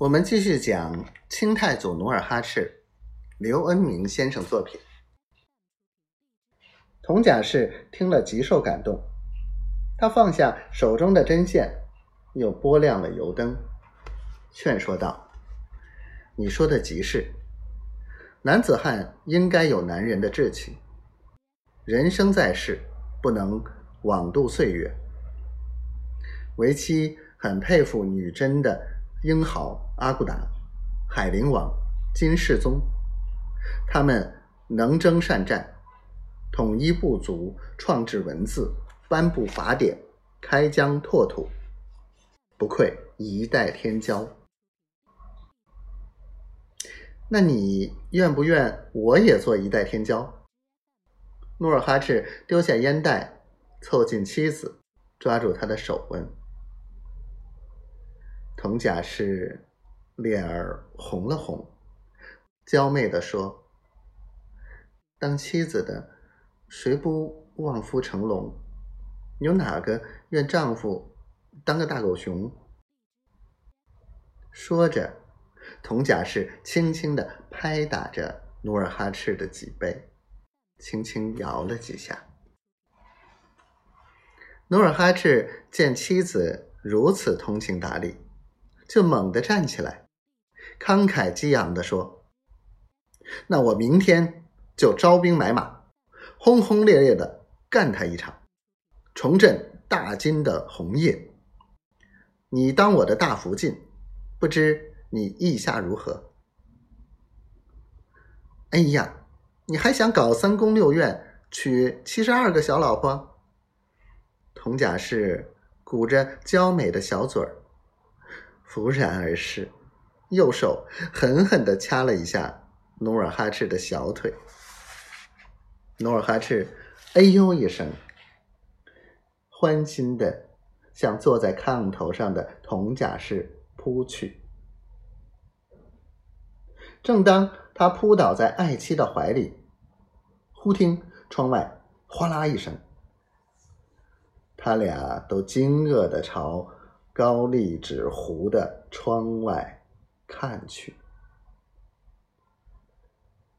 我们继续讲清太祖努尔哈赤，刘恩明先生作品。佟甲氏听了极受感动，他放下手中的针线，又拨亮了油灯，劝说道：“你说的极是，男子汉应该有男人的志气。人生在世，不能枉度岁月。为妻很佩服女真的。”英豪阿骨打、海陵王金世宗，他们能征善战，统一部族，创制文字，颁布法典，开疆拓土，不愧一代天骄。那你愿不愿我也做一代天骄？努尔哈赤丢下烟袋，凑近妻子，抓住她的手问。佟甲氏脸儿红了红，娇媚的说：“当妻子的，谁不望夫成龙？有哪个愿丈夫当个大狗熊？”说着，佟甲氏轻轻的拍打着努尔哈赤的脊背，轻轻摇了几下。努尔哈赤见妻子如此通情达理。就猛地站起来，慷慨激昂地说：“那我明天就招兵买马，轰轰烈烈的干他一场，重振大金的红叶。你当我的大福晋，不知你意下如何？”哎呀，你还想搞三宫六院，娶七十二个小老婆？佟甲氏鼓着娇美的小嘴儿。拂然而逝，右手狠狠地掐了一下努尔哈赤的小腿。努尔哈赤哎呦一声，欢欣的向坐在炕头上的佟甲氏扑去。正当他扑倒在爱妻的怀里，忽听窗外哗啦一声，他俩都惊愕的朝。高丽纸糊的窗外看去，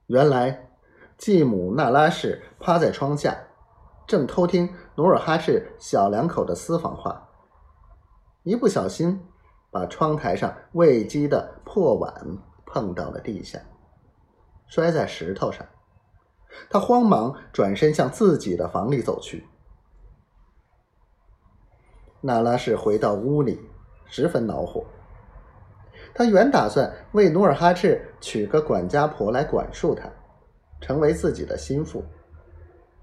原来继母那拉氏趴在窗下，正偷听努尔哈赤小两口的私房话，一不小心把窗台上喂鸡的破碗碰到了地下，摔在石头上。他慌忙转身向自己的房里走去。那拉氏回到屋里，十分恼火。她原打算为努尔哈赤娶个管家婆来管束他，成为自己的心腹。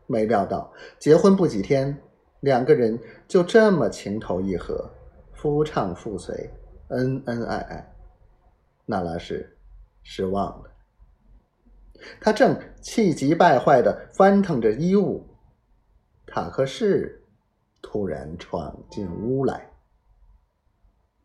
没料到结婚不几天，两个人就这么情投意合，夫唱妇随，恩恩爱爱。那拉氏失望了。他正气急败坏的翻腾着衣物，塔克氏。突然闯进屋来。